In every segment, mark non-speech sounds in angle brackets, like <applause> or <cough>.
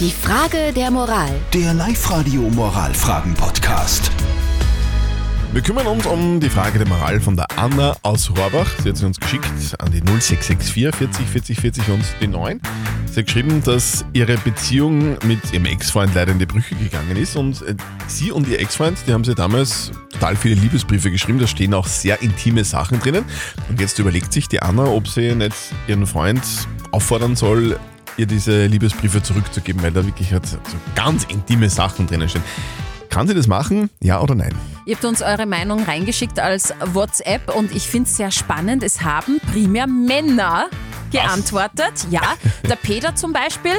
Die Frage der Moral. Der Live-Radio Moralfragen-Podcast. Wir kümmern uns um die Frage der Moral von der Anna aus Horbach. Sie hat sie uns geschickt an die 0664 40 40 40 und die 9. Sie hat geschrieben, dass ihre Beziehung mit ihrem Ex-Freund leider in die Brüche gegangen ist und äh, sie und ihr Ex-Freund, die haben sie damals total viele Liebesbriefe geschrieben, da stehen auch sehr intime Sachen drinnen. Und jetzt überlegt sich die Anna, ob sie nicht ihren Freund auffordern soll, ihr diese Liebesbriefe zurückzugeben, weil da wirklich halt so ganz intime Sachen drinnen stehen. Kann sie das machen? Ja oder nein? Ihr habt uns eure Meinung reingeschickt als WhatsApp und ich finde es sehr spannend. Es haben primär Männer geantwortet. Ja, der Peter zum Beispiel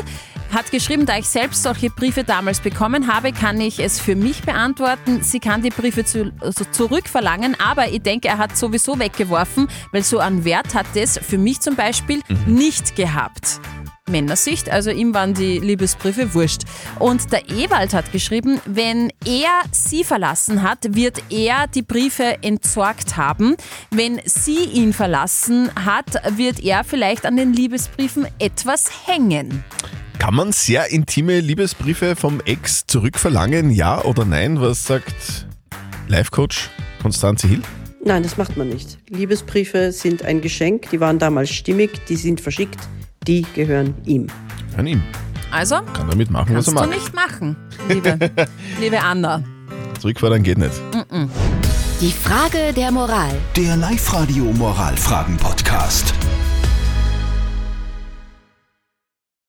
hat geschrieben, da ich selbst solche Briefe damals bekommen habe, kann ich es für mich beantworten. Sie kann die Briefe zu, also zurückverlangen, aber ich denke, er hat sowieso weggeworfen, weil so einen Wert hat es für mich zum Beispiel nicht gehabt. Männersicht, also ihm waren die Liebesbriefe wurscht. Und der Ewald hat geschrieben, wenn er sie verlassen hat, wird er die Briefe entsorgt haben. Wenn sie ihn verlassen hat, wird er vielleicht an den Liebesbriefen etwas hängen. Kann man sehr intime Liebesbriefe vom Ex zurückverlangen? Ja oder nein? Was sagt Life-Coach Konstanze Hill? Nein, das macht man nicht. Liebesbriefe sind ein Geschenk, die waren damals stimmig, die sind verschickt, die gehören ihm. An ihm. Also, Kann damit machen, was kannst er du mag. nicht machen, liebe, <laughs> liebe Anna. Zurückfordern geht nicht. Die Frage der Moral. Der Live-Radio Moralfragen-Podcast.